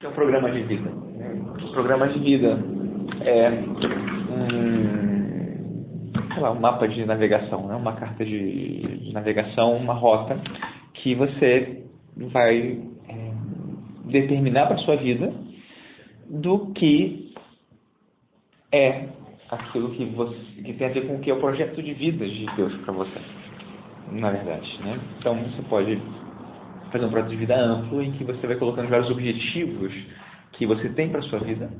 é um programa de vida. O programa de vida é um, sei lá, um mapa de navegação, né? uma carta de, de navegação, uma rota que você vai é, determinar para sua vida do que é aquilo que, você, que tem a ver com o que é o projeto de vida de Deus para você, na verdade. Né? Então você pode fazer um projeto de vida amplo em que você vai colocando vários objetivos que você tem para sua vida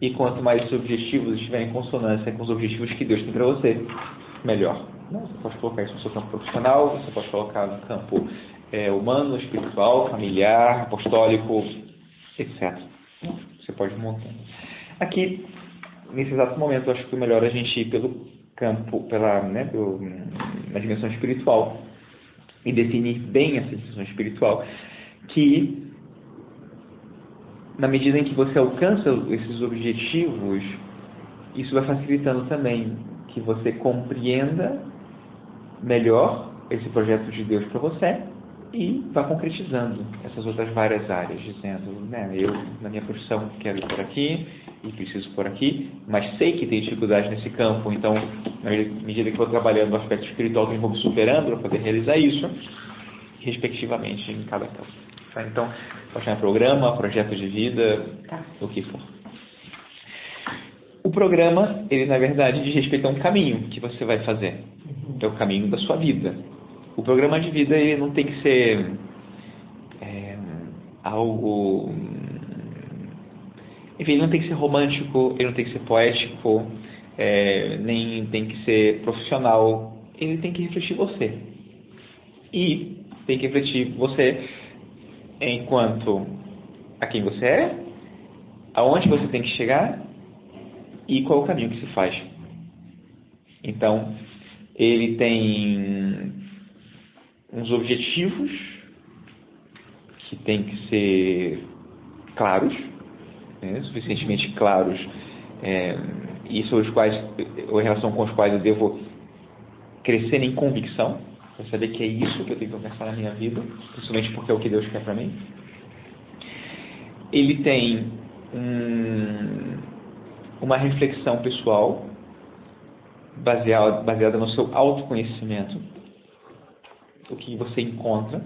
e quanto mais esses objetivos estiverem em consonância com os objetivos que Deus tem para você, melhor. Você pode colocar isso no seu campo profissional, você pode colocar no campo é, humano, espiritual, familiar, apostólico, etc. Você pode montar. Aqui, nesse exato momento, acho que o melhor é a gente ir pelo campo, pela, né, pelo, na dimensão espiritual e definir bem essa dimensão espiritual, que na medida em que você alcança esses objetivos, isso vai facilitando também que você compreenda melhor esse projeto de Deus para você e vá concretizando essas outras várias áreas, dizendo, né, eu na minha profissão quero ir por aqui e preciso por aqui, mas sei que tem dificuldade nesse campo, então na medida que vou trabalhando no aspecto espiritual, eu vou superando para poder realizar isso, respectivamente em cada campo. Tá? Então, pode chamar programa, projeto de vida, tá. o que for. O programa, ele na verdade diz respeito a um caminho que você vai fazer. É o caminho da sua vida. O programa de vida ele não tem que ser é, algo. Enfim, ele não tem que ser romântico, ele não tem que ser poético, é, nem tem que ser profissional. Ele tem que refletir você. E tem que refletir você enquanto a quem você é, aonde você tem que chegar e qual o caminho que se faz. Então, ele tem uns objetivos que têm que ser claros, né, suficientemente claros, é, e sobre os quais, ou em relação com os quais eu devo crescer em convicção, para saber que é isso que eu tenho que alcançar na minha vida, principalmente porque é o que Deus quer para mim. Ele tem um, uma reflexão pessoal baseada, baseada no seu autoconhecimento, o que você encontra,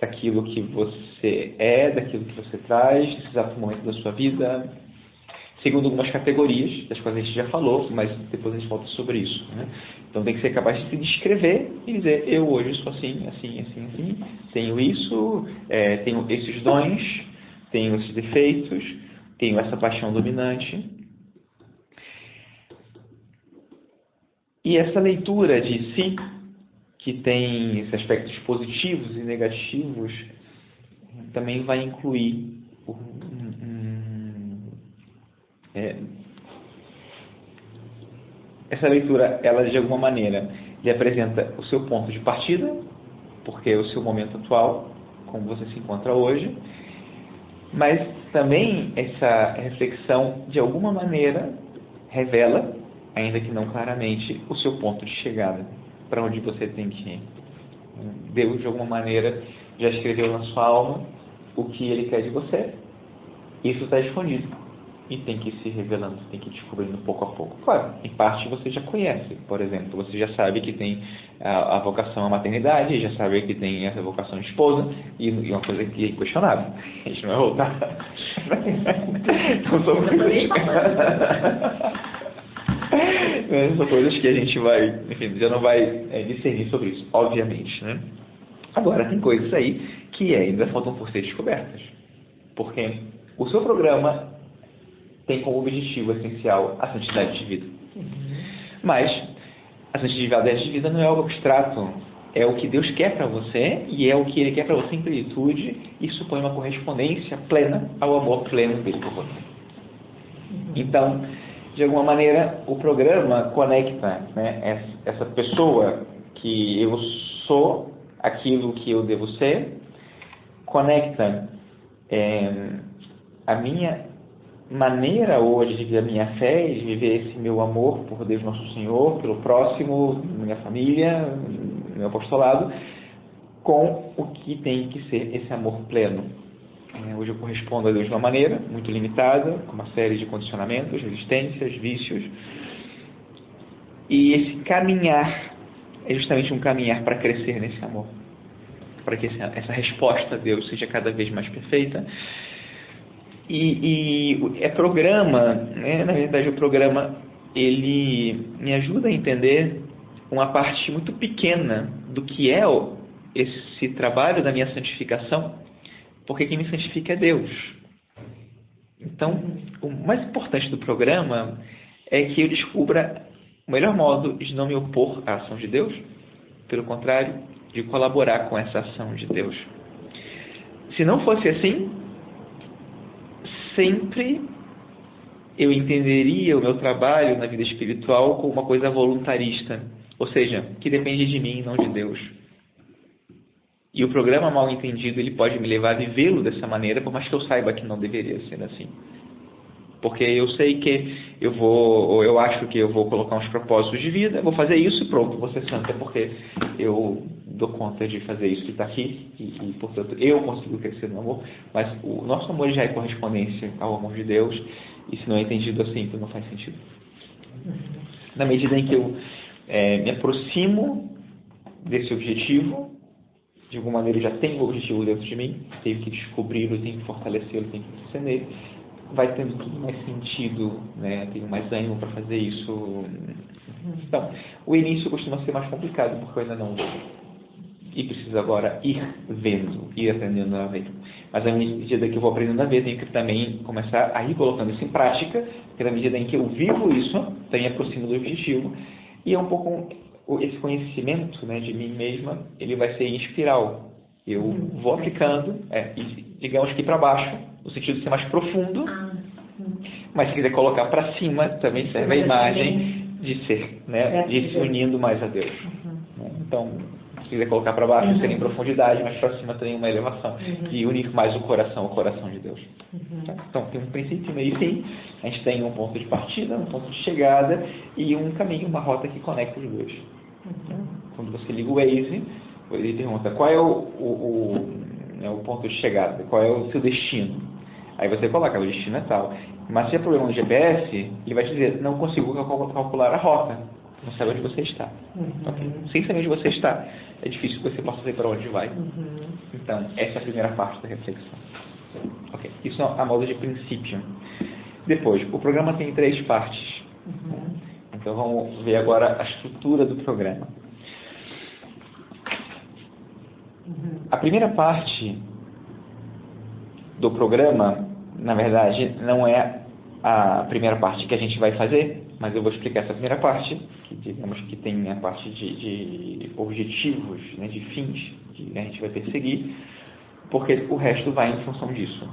daquilo que você é, daquilo que você traz, nesse exato momento da sua vida, segundo algumas categorias, das quais a gente já falou, mas depois a gente volta sobre isso. Né? Então tem que ser capaz de se descrever e dizer, eu hoje sou assim, assim, assim, assim, tenho isso, é, tenho esses dons, tenho esses defeitos, tenho essa paixão dominante. E essa leitura de si, que tem esses aspectos positivos e negativos, também vai incluir é, essa leitura, ela de alguma maneira lhe apresenta o seu ponto de partida, porque é o seu momento atual, como você se encontra hoje, mas também essa reflexão, de alguma maneira, revela, ainda que não claramente, o seu ponto de chegada, para onde você tem que ir. Deus, de alguma maneira, já escreveu na sua alma o que Ele quer de você. Isso está escondido e tem que ir se revelando, tem que ir descobrindo pouco a pouco. Claro, em parte você já conhece, por exemplo, você já sabe que tem a, a vocação à maternidade, já sabe que tem essa vocação de esposa, e, e uma coisa que é inquestionável, a gente não vai voltar. então são coisas... são coisas que a gente vai, enfim, já não vai é, discernir sobre isso, obviamente, né? Agora, tem coisas aí que ainda faltam por ser descobertas. Porque o seu programa tem como objetivo essencial a santidade de vida. Mas a santidade de vida não é algo abstrato, é o que Deus quer para você e é o que Ele quer para você em plenitude e supõe uma correspondência plena ao amor pleno dele por você. Então, de alguma maneira, o programa conecta né, essa pessoa que eu sou, aquilo que eu devo ser, conecta é, a minha maneira hoje de viver a minha fé de viver esse meu amor por Deus Nosso Senhor, pelo próximo, minha família, meu apostolado, com o que tem que ser esse amor pleno hoje eu correspondo a Deus de uma maneira muito limitada, com uma série de condicionamentos, resistências, vícios. E esse caminhar é justamente um caminhar para crescer nesse amor. Para que essa resposta a Deus seja cada vez mais perfeita. E, e é programa, né? na verdade o programa ele me ajuda a entender uma parte muito pequena do que é esse trabalho da minha santificação, porque quem me santifica é Deus. Então, o mais importante do programa é que eu descubra o melhor modo de não me opor à ação de Deus, pelo contrário, de colaborar com essa ação de Deus. Se não fosse assim, sempre eu entenderia o meu trabalho na vida espiritual como uma coisa voluntarista, ou seja, que depende de mim, não de Deus. E o programa mal entendido ele pode me levar a vivê-lo dessa maneira, por mais que eu saiba que não deveria ser assim. Porque eu sei que eu vou, ou eu acho que eu vou colocar uns propósitos de vida, vou fazer isso e pronto, vou ser santa, porque eu dou conta de fazer isso que está aqui, e, e, portanto eu consigo crescer no amor. Mas o nosso amor já é correspondência ao amor de Deus, e se não é entendido assim, então não faz sentido. Na medida em que eu é, me aproximo desse objetivo, de alguma maneira já tenho o objetivo dentro de mim, tenho que descobri-lo, tenho que fortalecê-lo, tenho que crescer nele, vai tendo tudo mais sentido, né? tenho mais ânimo para fazer isso. Então, o início costuma ser mais complicado, porque eu ainda não e preciso agora ir vendo, ir aprendendo a ver. Mas à medida que eu vou aprendendo a ver, tenho que também começar a ir colocando isso em prática, porque na medida em que eu vivo isso, também aproximo do objetivo, e é um pouco esse conhecimento né, de mim mesma, ele vai ser em espiral. Eu vou aplicando, é, digamos que para baixo, no sentido de ser mais profundo, ah, mas se quiser colocar para cima, também serve a imagem de ser, né, de se unindo mais a Deus. Uhum. Então, se quiser colocar para baixo, uhum. seria em profundidade, mas para cima tem uma elevação, uhum. que une mais o coração ao coração de Deus. Uhum. Tá? Então, tem um princípio meio sim, a gente tem um ponto de partida, um ponto de chegada e um caminho, uma rota que conecta os dois. Uhum. Quando você liga o Waze, ele pergunta qual é o, o, o, né, o ponto de chegada, qual é o seu destino. Aí você coloca, o destino é tal. Mas se é problema no GPS, ele vai te dizer, não consigo calcular a rota. Não sabe onde você está. Uhum. Okay? Sem saber onde você está, é difícil que você possa saber para onde vai. Uhum. Então, essa é a primeira parte da reflexão. Ok, isso é a modo de princípio. Depois, o programa tem três partes. Uhum. Então, vamos ver agora a estrutura do programa. A primeira parte do programa, na verdade, não é a primeira parte que a gente vai fazer, mas eu vou explicar essa primeira parte, que digamos que tem a parte de, de objetivos, né, de fins que a gente vai perseguir, porque o resto vai em função disso.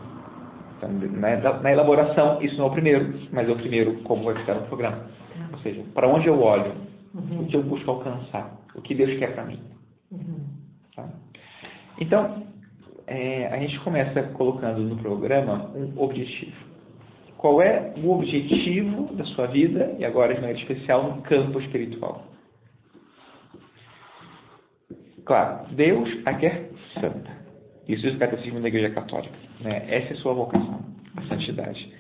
Então, na, na elaboração, isso não é o primeiro, mas é o primeiro como vai ficar no programa. Ou seja, para onde eu olho, uhum. o que eu busco alcançar, o que Deus quer para mim. Uhum. Tá? Então, é, a gente começa colocando no programa um objetivo qual é o objetivo da sua vida, e agora de maneira especial no campo espiritual. Claro, Deus a quer santa. Isso diz o catecismo da Igreja Católica. Né? Essa é a sua vocação, a santidade.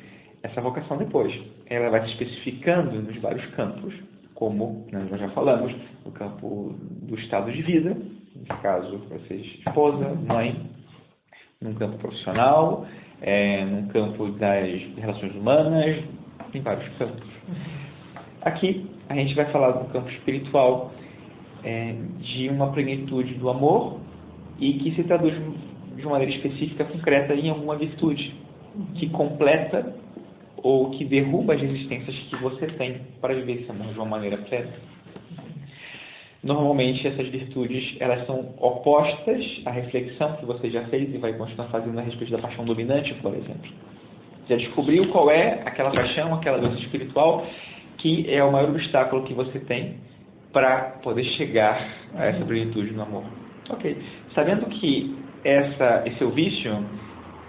Essa vocação depois, ela vai se especificando nos vários campos, como nós já falamos, no campo do estado de vida, no caso, você esposa, mãe, num campo profissional, é, no campo das relações humanas, em vários campos. Aqui a gente vai falar do campo espiritual é, de uma plenitude do amor e que se traduz de maneira específica, concreta, em alguma virtude que completa ou que derruba as resistências que você tem para viver esse amor de uma maneira plena. Normalmente essas virtudes elas são opostas à reflexão que você já fez e vai continuar fazendo a respeito da paixão dominante, por exemplo. Já descobriu qual é aquela paixão, aquela doença espiritual que é o maior obstáculo que você tem para poder chegar a essa plenitude no amor. Ok. Sabendo que essa, esse é o vício,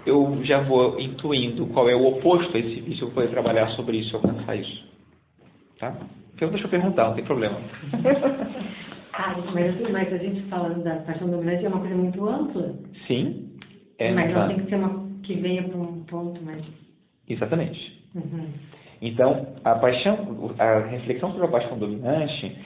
eu já vou intuindo qual é o oposto a esse vício, eu vou poder trabalhar sobre isso e alcançar isso. Tá? Então deixa eu perguntar, não tem problema. Ah, mas, mas a gente falando da paixão dominante é uma coisa muito ampla. Sim. É, mas ela tem que ser uma que venha para um ponto mais. Exatamente. Uhum. Então, a paixão, a reflexão sobre a paixão dominante,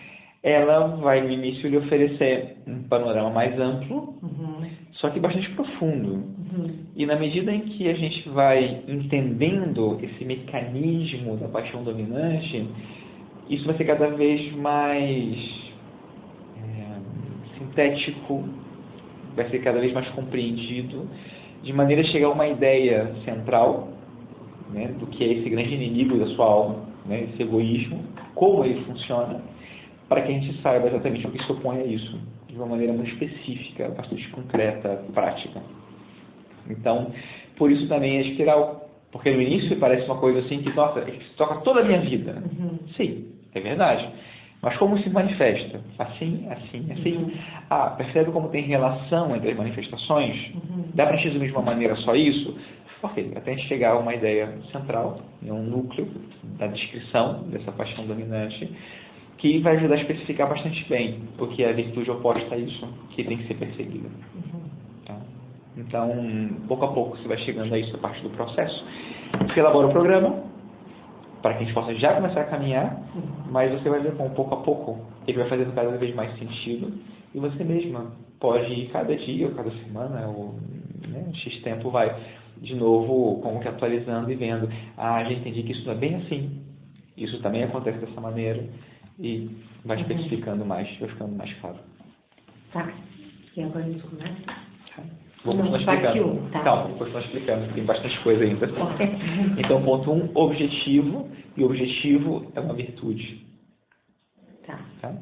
ela vai no início lhe oferecer um panorama mais amplo, Uhum. só que bastante profundo. Uhum. E na medida em que a gente vai entendendo esse mecanismo da paixão dominante, isso vai ser cada vez mais é, sintético, vai ser cada vez mais compreendido, de maneira a chegar a uma ideia central né, do que é esse grande inimigo da sua alma, né, esse egoísmo, como ele funciona, para que a gente saiba exatamente o que se opõe a isso, de uma maneira muito específica, bastante concreta, prática. Então, por isso também é espiral, porque no início parece uma coisa assim que, nossa, isso toca toda a minha vida. Uhum. Sim, é verdade. Mas como se manifesta? Assim, assim, assim. Uhum. Ah, percebe como tem relação entre as manifestações? Uhum. Dá para resumir de uma maneira só isso? Ok, até a gente chegar a uma ideia central, um núcleo da descrição dessa paixão dominante, que vai ajudar a especificar bastante bem o que é a virtude oposta a isso, que tem que ser perseguida. Tá? Então, pouco a pouco você vai chegando a isso, a parte do processo. Você elabora o programa, para que a gente possa já começar a caminhar, mas você vai ver como pouco a pouco ele vai fazendo cada vez mais sentido e você mesma pode ir cada dia ou cada semana ou né, X tempo vai de novo como que atualizando e vendo ah, já entendi que isso não é bem assim isso também acontece dessa maneira e vai Uhum. especificando mais vai ficando mais claro Tá. E agora gente começa? Tá? Vou Não, continuar explicando. um, tá. Calma, vou continuar explicando, tem bastante coisa ainda. Tá. Então, ponto um, objetivo, e objetivo é uma virtude. Tá. Tá?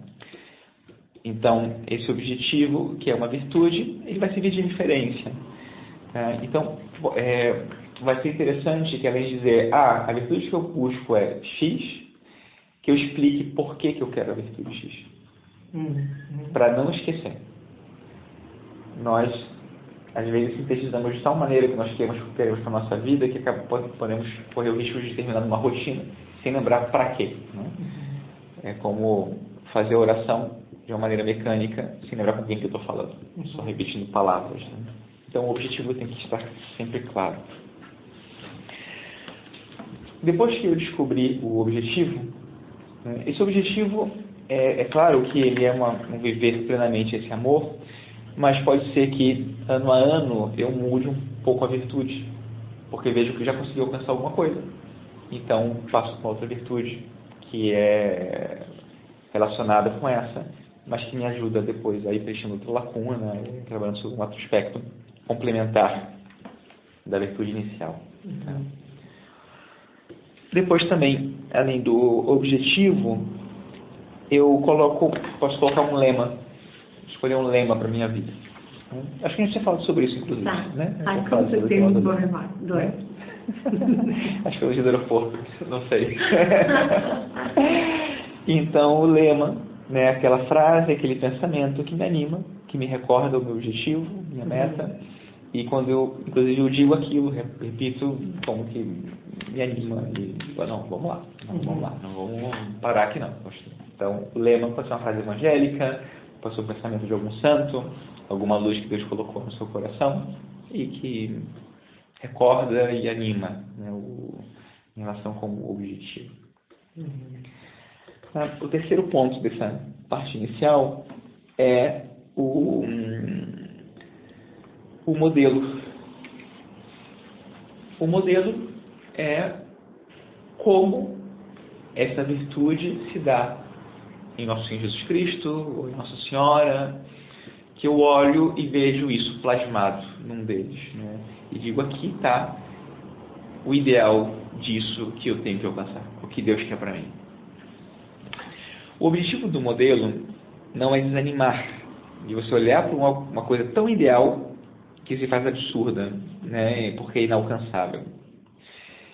Então, esse objetivo, que é uma virtude, ele vai servir de referência. tá? Então, é, vai ser interessante que além de dizer, ah, a virtude que eu busco é X, que eu explique por que, que eu quero a virtude X. Uhum. Para não esquecer. Nós, às vezes, sintetizamos de tal maneira que nós queremos, queremos para a nossa vida que podemos correr o risco de terminar numa rotina sem lembrar para quê. Né? É como fazer a oração de uma maneira mecânica, sem lembrar com quem que eu estou falando, só repetindo palavras. né? Então, o objetivo tem que estar sempre claro. Depois que eu descobri o objetivo, esse objetivo é, é claro que ele é uma, um viver plenamente esse amor, mas pode ser que ano a ano eu mude um pouco a virtude, porque vejo que já consegui alcançar alguma coisa. Então passo com outra virtude que é relacionada com essa, mas que me ajuda depois a ir preenchendo outra lacuna, trabalhando sobre um outro aspecto complementar da virtude inicial. tá? Depois também, além do objetivo, eu coloco, posso colocar um lema, escolher um lema para minha vida. Acho que a gente já falado sobre isso, inclusive. Tá. Né? Ai, como você tem um bom remate. Acho que foi o aeroporto, não sei. então, o lema, né, aquela frase, aquele pensamento que me anima, que me recorda o meu objetivo, minha meta. E quando eu, inclusive, eu digo aquilo, re- repito como que me anima e digo, "Ah, não, vamos lá, não, vamos lá, não vamos parar aqui não. Então, o lema pode ser uma frase evangélica, pode ser o pensamento de algum santo, alguma luz que Deus colocou no seu coração e que recorda e anima né, o, em relação com o objetivo. Tá? O terceiro ponto dessa parte inicial é o, hum, o modelo. O modelo é como essa virtude se dá em Nosso Senhor Jesus Cristo, ou em Nossa Senhora, que eu olho e vejo isso plasmado num deles. Né? E digo, aqui está o ideal disso que eu tenho que alcançar, o que Deus quer para mim. O objetivo do modelo não é desanimar, de você olhar para uma, coisa tão ideal que se faz absurda, né, porque é inalcançável.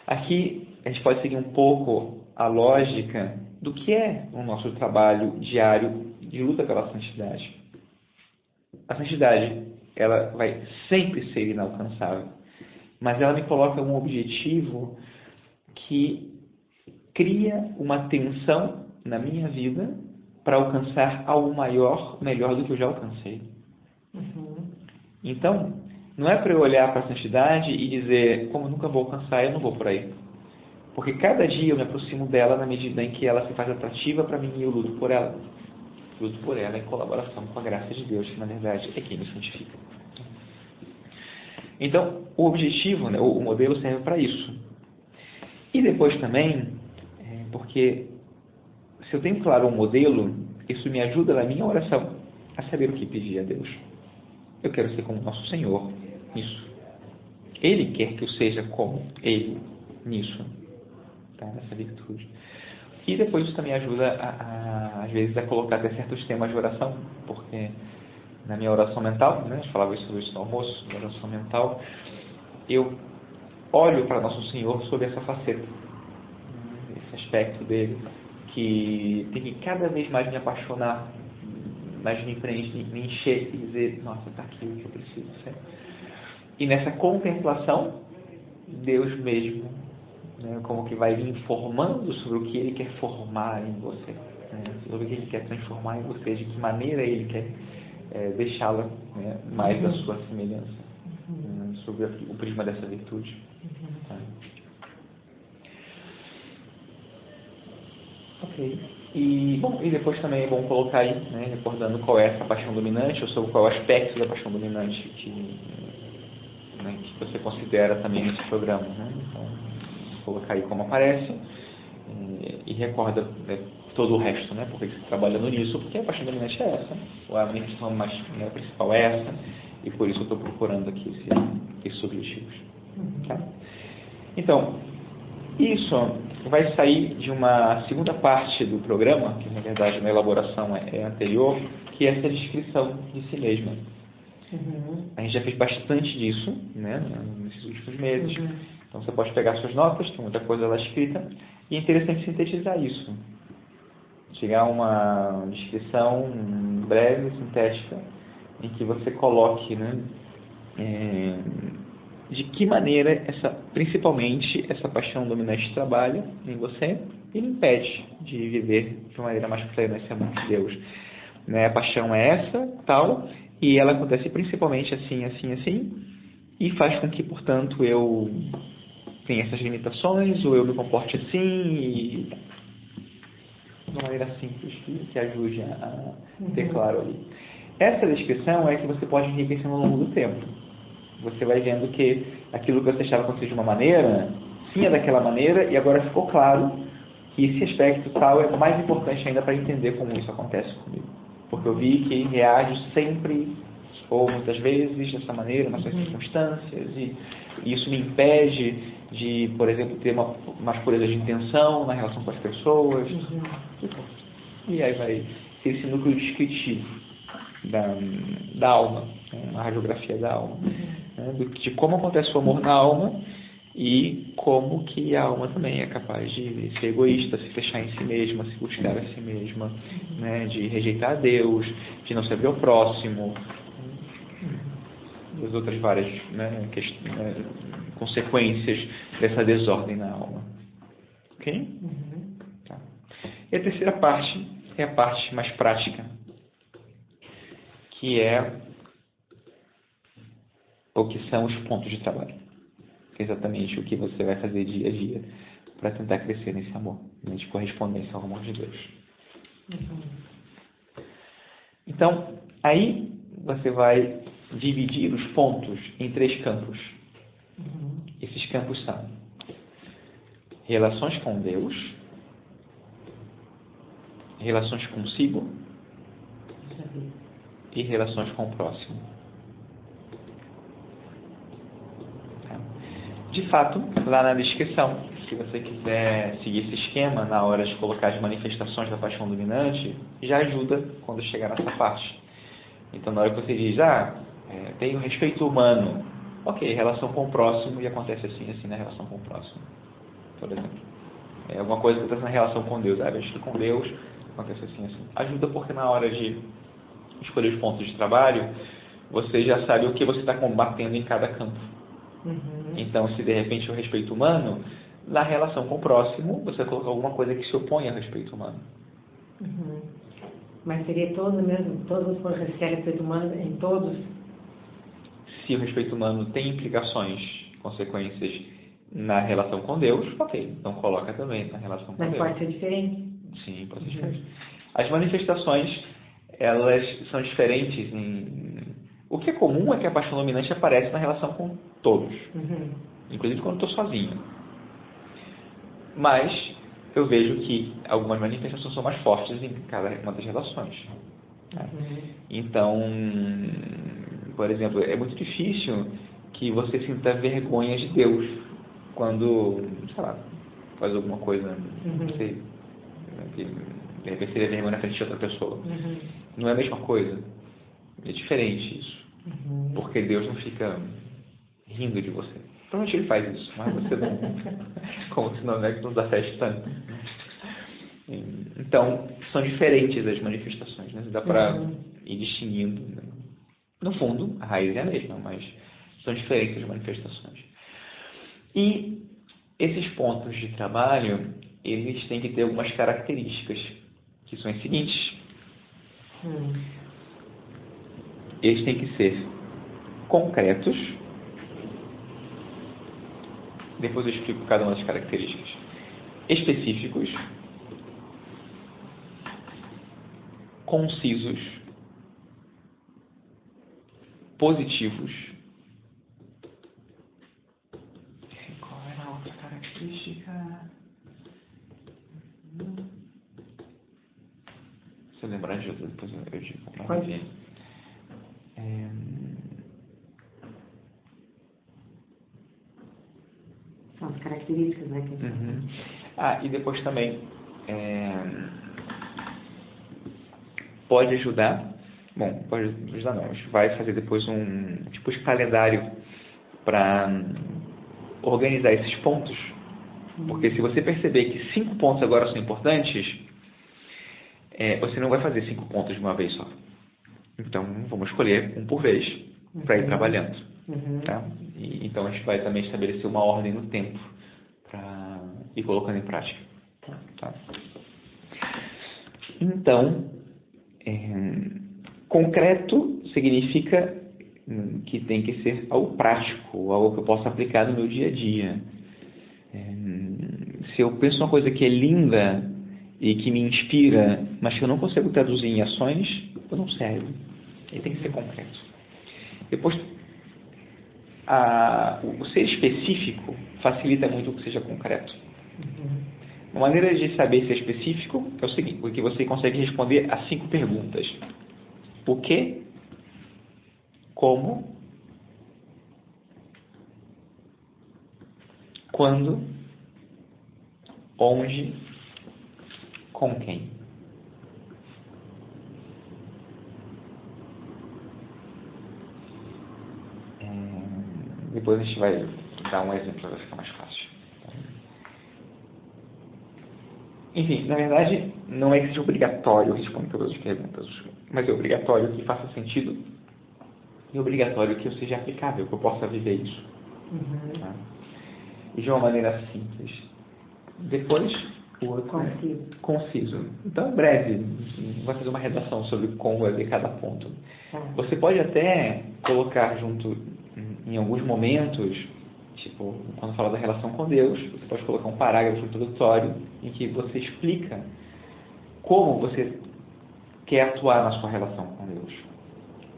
Aqui a gente pode seguir um pouco a lógica do que é o nosso trabalho diário de luta pela santidade. A santidade, ela vai sempre ser inalcançável, mas ela me coloca um objetivo que cria uma tensão na minha vida para alcançar algo maior, melhor do que eu já alcancei. Uhum. Então, não é para eu olhar para a santidade e dizer, como nunca vou alcançar, eu não vou por aí. Porque cada dia eu me aproximo dela na medida em que ela se faz atrativa para mim e eu luto por ela. Luto por ela em colaboração com a graça de Deus, que na verdade é quem me santifica. Então, o objetivo, né, o modelo serve para isso. E depois também, é, porque se eu tenho claro um modelo, isso me ajuda na minha oração a saber o que pedir a Deus. Eu quero ser como nosso Senhor nisso. Ele quer que eu seja como Ele nisso, tá? nessa virtude. E depois isso também ajuda, a, a, às vezes, a colocar até certos temas de oração, porque na minha oração mental, né, eu falava isso no almoço, na oração mental, eu olho para Nosso Senhor sob essa faceta, esse aspecto dele, que tem que cada vez mais me apaixonar mas me preenche, me encher e dizer, nossa, está aqui o que eu preciso ser. E nessa contemplação, Deus mesmo, né, como que vai informando sobre o que Ele quer formar em você, né, sobre o que Ele quer transformar em você, de que maneira Ele quer é, deixá-la né, mais da sua semelhança, né, sobre o prisma dessa virtude. Tá? Ok. E, bom, e depois também é bom colocar aí, né, recordando qual é essa paixão dominante, ou sobre qual é o aspecto da paixão dominante que, né, que você considera também nesse programa. Né? Então, colocar aí como aparece e, e recorda né, todo o resto, né? Porque você está trabalhando nisso, porque a paixão dominante é essa, ou a minha questão mais né, principal é essa, e por isso eu estou procurando aqui esse, esses objetivos. Tá? Então, isso vai sair de uma segunda parte do programa, que na verdade na elaboração é, é anterior, que é essa descrição de si mesma. Uhum. A gente já fez bastante disso né, nesses últimos meses. Uhum. Então você pode pegar suas notas, tem muita coisa lá escrita, e é interessante sintetizar isso. Chegar a uma descrição breve, sintética, em que você coloque né, é, de que maneira essa, principalmente essa paixão dominante trabalha em você e lhe impede de viver de uma maneira mais plena esse amor de Deus. Né? A paixão é essa, tal, e ela acontece principalmente assim, assim, assim, e faz com que, portanto, eu tenha essas limitações, ou eu me comporte assim, e de uma maneira simples que, que ajude a ter uhum. claro ali. Essa descrição é que você pode enriquecer ao longo do tempo você vai vendo que aquilo que você achava acontecer de uma maneira, sim é daquela maneira, e agora ficou claro que esse aspecto tal é mais importante ainda para entender como isso acontece comigo. Porque eu vi que reage sempre, ou muitas vezes, dessa maneira, nas suas uhum. circunstâncias, e, e isso me impede de, por exemplo, ter uma mais pureza de intenção na relação com as pessoas. Uhum. E aí vai ser esse núcleo descritivo da, da alma, né, a radiografia da alma. Uhum né, de como acontece o amor na alma e como que a alma também é capaz de ser egoísta, se fechar em si mesma, se buscar a si mesma, né, de rejeitar a Deus, de não servir ao próximo, as outras várias né, né, consequências dessa desordem na alma. Ok? Uhum. Tá. E a terceira parte é a parte mais prática, que é o que são os pontos de trabalho. Exatamente o que você vai fazer dia a dia para tentar crescer nesse amor, né, de correspondência ao amor de Deus. Então, aí você vai dividir os pontos em três campos. Esses campos são relações com Deus, relações consigo e relações com o próximo. De fato, lá na descrição, se você quiser seguir esse esquema na hora de colocar as manifestações da paixão dominante, já ajuda quando chegar nessa parte. Então, na hora que você diz, ah, é, tem respeito humano, ok, relação com o próximo e acontece assim, assim na relação com o próximo, por exemplo. É alguma coisa que acontece na relação com Deus, ah, eu com Deus, acontece assim, assim. Ajuda porque na hora de escolher os pontos de trabalho, você já sabe o que você está combatendo em cada campo. Uhum. Então, se de repente o respeito humano, na relação com o próximo, você coloca alguma coisa que se opõe ao respeito humano. Uhum. Mas seria todo mesmo, todos os de respeito humano em todos? se o respeito humano tem implicações, consequências na relação com Deus, ok, então coloca também na relação com Mas Deus. pode ser diferente. Sim, pode ser diferente. As manifestações, elas são diferentes em... O que é comum é que a paixão dominante aparece na relação com todos, Uhum. inclusive quando estou sozinho. Mas eu vejo que algumas manifestações são mais fortes em cada uma das relações. né? Uhum. Então, por exemplo, é muito difícil que você sinta vergonha de Deus quando, sei lá, faz alguma coisa, não Uhum. sei, que de repente seria vergonha na frente de outra pessoa. Uhum. Não é a mesma coisa. É diferente isso. Uhum. Porque Deus não fica rindo de você. Provavelmente ele faz isso, mas você não. Como se não é que nos afete tanto. Então, são diferentes as manifestações, né? Dá para Uhum. ir distinguindo. né? No fundo, a raiz é a mesma, mas são diferentes as manifestações. E esses pontos de trabalho, eles têm que ter algumas características, que são as seguintes. Uhum. Eles têm que ser concretos. Depois eu explico cada uma das características. Específicos. Concisos. Positivos. Qual era a outra característica? Se eu lembrar de outra, depois eu, digo. Pode. É, São as características, né? Que... Uhum. Ah, e depois também é, pode ajudar. Bom, pode ajudar não. A gente vai fazer depois um tipo de calendário para organizar esses pontos. Porque se você perceber que cinco pontos agora são importantes, é, você não vai fazer cinco pontos de uma vez só. Então, vamos escolher um por vez para ir Uhum. trabalhando. Uhum. Tá? E, então a gente vai também estabelecer uma ordem no tempo para ir colocando em prática. Tá. Tá? Então, é, concreto significa que tem que ser algo prático, algo que eu possa aplicar no meu dia a dia. É, se eu penso uma coisa que é linda e que me inspira, mas que eu não consigo traduzir em ações, eu não serve. Ele tem que ser concreto. Depois, a- o ser específico facilita muito que seja concreto. Uhum. Uma maneira de saber se é específico é o seguinte, porque você consegue responder a cinco perguntas. O que? Como? Quando? Onde? Com quem? É, Depois a gente vai dar um exemplo para ficar mais fácil. Enfim, na verdade, não é que seja obrigatório responder todas as perguntas, mas é obrigatório que faça sentido e obrigatório que eu seja aplicável, que eu possa viver isso. Uhum. tá? E de uma maneira simples. Depois, o outro é Conciso. conciso. Então, breve, vai fazer uma redação sobre como vai ver cada ponto. Tá. Você pode até colocar junto, em- alguns momentos, tipo, quando fala da relação com Deus, você pode colocar um parágrafo introdutório em que você explica como você quer atuar na sua relação com Deus.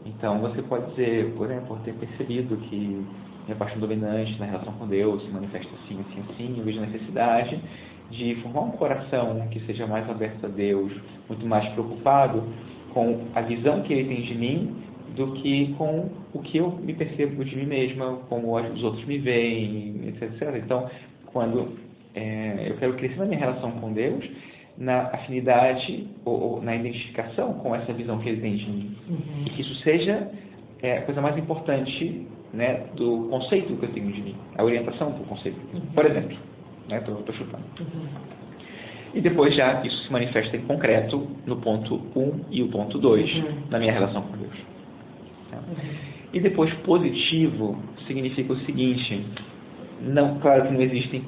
Então, você pode dizer, por exemplo, ter percebido que minha paixão dominante na relação com Deus se manifesta assim, assim, assim, eu vejo a necessidade de formar um coração que seja mais aberto a Deus, muito mais preocupado com a visão que Ele tem de mim do que com o que eu me percebo de mim mesma, como os outros me veem, etc. Então, quando é, eu quero crescer na minha relação com Deus, na afinidade ou, ou na identificação com essa visão que Ele tem de mim. Uhum. E que isso seja é, a coisa mais importante né, do conceito que eu tenho de mim, a orientação do conceito. Por exemplo, estou né, chutando. Uhum. E depois já isso se manifesta em concreto no ponto 1 e o ponto 2 Uhum. na minha relação com Deus. Tá? Uhum. E depois positivo significa o seguinte, não, claro que não existem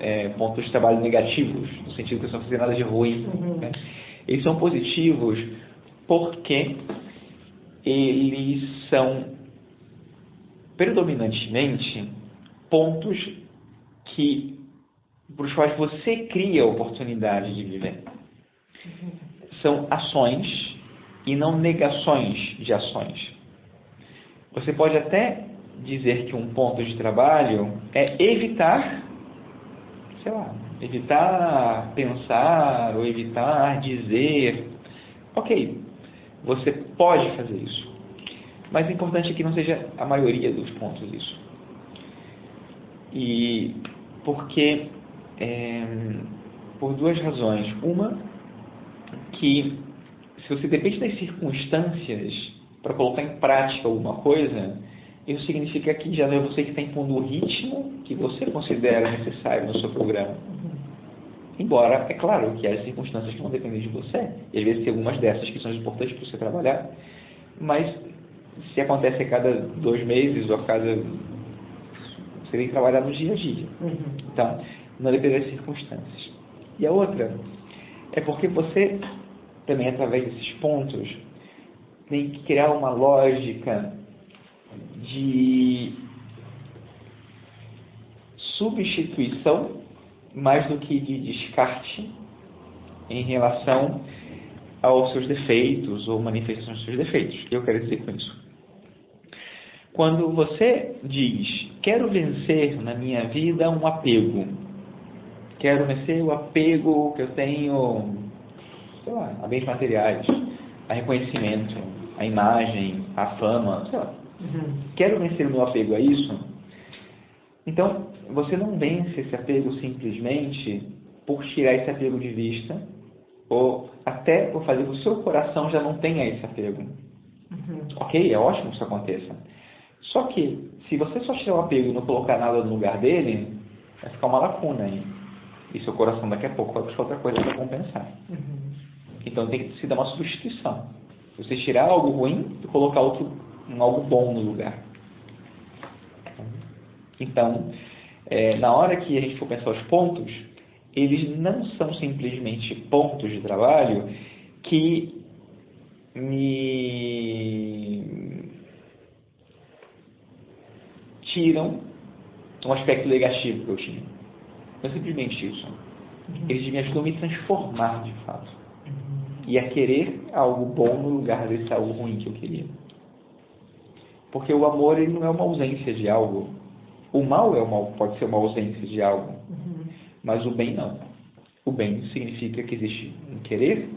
é, pontos de trabalho negativos, no sentido que eles não fazem nada de ruim. Uhum. né? Eles são positivos porque eles são predominantemente pontos que para os quais você cria a oportunidade de viver. São ações e não negações de ações. Você pode até dizer que um ponto de trabalho é evitar, sei lá, evitar pensar ou evitar dizer. Ok, você pode fazer isso. Mas o importante é que não seja a maioria dos pontos isso. E porque é, por duas razões. Uma, que se você depende das circunstâncias para colocar em prática alguma coisa, isso significa que já não é você que está impondo o ritmo que você considera necessário no seu programa. Embora, é claro que há circunstâncias que vão depender de você, e às vezes tem algumas dessas que são importantes para você trabalhar, mas se acontece a cada dois meses ou a cada. Você tem que trabalhar no dia a dia. Uhum. Então, não depende das circunstâncias. E a outra é porque você, também através desses pontos, tem que criar uma lógica de substituição mais do que de descarte em relação aos seus defeitos ou manifestações dos seus defeitos. O que eu quero dizer com isso? Quando você diz, quero vencer na minha vida um apego, quero vencer o apego que eu tenho, sei lá, a bens materiais, a reconhecimento, a imagem, a fama, sei lá. Uhum. Quero vencer o meu apego a isso. Então, você não vence esse apego simplesmente por tirar esse apego de vista ou até por fazer que o seu coração já não tenha esse apego. Uhum. Ok, é ótimo que isso aconteça. Só que, se você só tirar o apego e não colocar nada no lugar dele, vai ficar uma lacuna aí. E seu coração daqui a pouco vai buscar outra coisa para compensar. Uhum. Então tem que se dar uma substituição. Você tirar algo ruim e colocar outro, um algo bom no lugar. Então, é, na hora que a gente for pensar os pontos, eles não são simplesmente pontos de trabalho que me tiram um aspecto negativo que eu tinha. Não é simplesmente isso. Eles me ajudam a me transformar de fato. E a querer algo bom no lugar desse algo ruim que eu queria. Porque o amor ele não é uma ausência de algo. O mal é uma, pode ser uma ausência de algo. Uhum. Mas o bem não. O bem significa que existe um querer,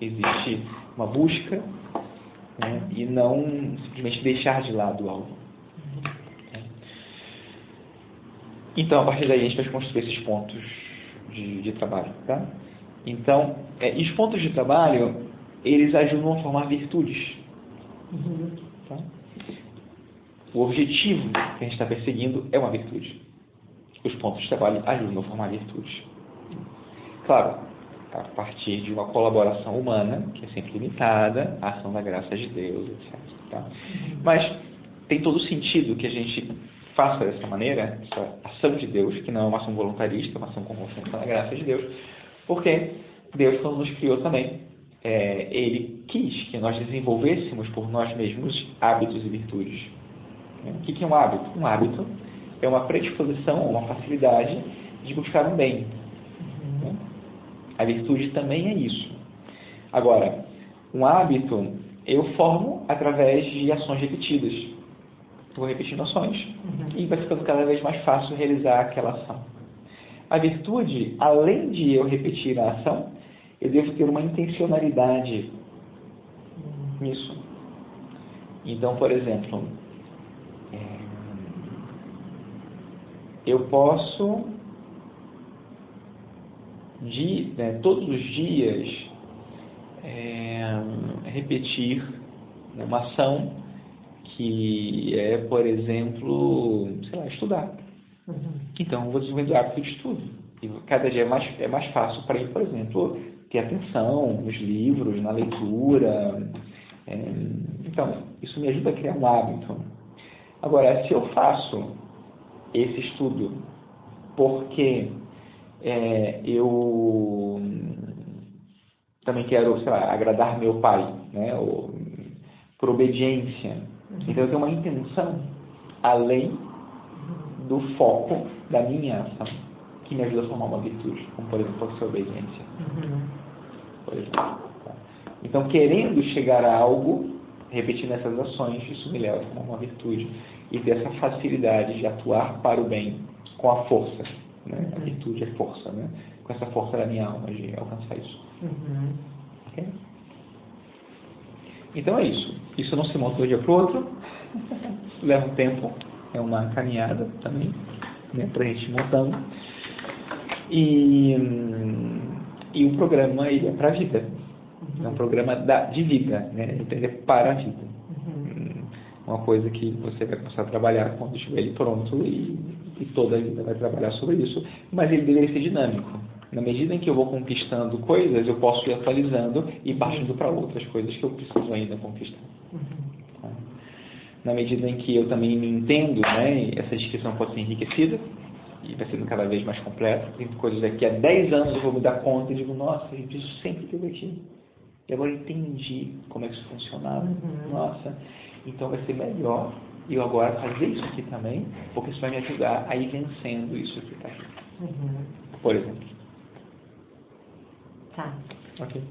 existe uma busca, né? e não simplesmente deixar de lado algo. Então, a partir daí, a gente vai construir esses pontos de, de trabalho. Tá? Então, é, os pontos de trabalho, eles ajudam a formar virtudes. Uhum. Tá? O objetivo que a gente está perseguindo é uma virtude. Os pontos de trabalho ajudam a formar virtudes. Claro, a partir de uma colaboração humana, que é sempre limitada, a ação da graça de Deus, etc. Tá? Mas tem todo sentido que a gente faça dessa maneira, essa ação de Deus, que não é uma ação voluntarista, é uma ação com na graça de Deus, porque Deus, quando nos criou também, é, Ele quis que nós desenvolvêssemos por nós mesmos hábitos e virtudes. O que é um hábito? Um hábito é uma predisposição, uma facilidade de buscar um bem. A virtude também é isso. Agora, um hábito eu formo através de ações repetidas vou repetindo ações uhum. e vai ficando cada vez mais fácil realizar aquela ação. A virtude, além de eu repetir a ação, eu devo ter uma intencionalidade nisso. Então, por exemplo, é, eu posso de, né, todos os dias é, repetir uma ação que é, por exemplo, sei lá, estudar. Uhum. Então, eu vou desenvolvendo o hábito de estudo. E cada dia é mais, é mais fácil para ele, por exemplo, ter atenção nos livros, na leitura. É, então, isso me ajuda a criar um hábito. Agora, se eu faço esse estudo porque é, eu também quero, sei lá, agradar meu pai, né, ou por obediência, então eu tenho uma intenção além do foco da minha ação, que me ajuda a formar uma virtude, como por exemplo a sua obediência. Uhum. Por exemplo. Tá? Então, querendo chegar a algo, repetindo essas ações, isso me leva a formar uma virtude e ter essa facilidade de atuar para o bem com a força. Né? A virtude é força, né? com essa força da minha alma de alcançar isso. Uhum. Ok? Então é isso. Isso não se monta de um dia para o outro. Leva um tempo. É uma caminhada também, né, para a gente montando. E, e o programa ele é para a vida. É um programa da, de vida, né? Ele é para a vida. Hum, Uma coisa que você vai começar a trabalhar quando estiver ele pronto e, e toda a vida vai trabalhar sobre isso. Mas ele deveria ser dinâmico. Na medida em que eu vou conquistando coisas, eu posso ir atualizando e partindo para outras coisas que eu preciso ainda conquistar. Tá? Na medida em que eu também me entendo, né, essa descrição pode ser enriquecida e vai sendo cada vez mais completa. Tem coisas daqui a 10 anos eu vou me dar conta e digo, nossa, isso sempre teve aqui. E agora eu entendi como é que isso funcionava. Uhum. Nossa, então vai ser melhor eu agora fazer isso aqui também, porque isso vai me ajudar a ir vencendo isso que está aqui. Uhum. Por exemplo. Tá. Ok.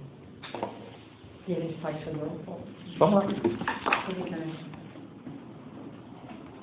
E a gente pode fazer um pouco. Vamos lá. Obrigada.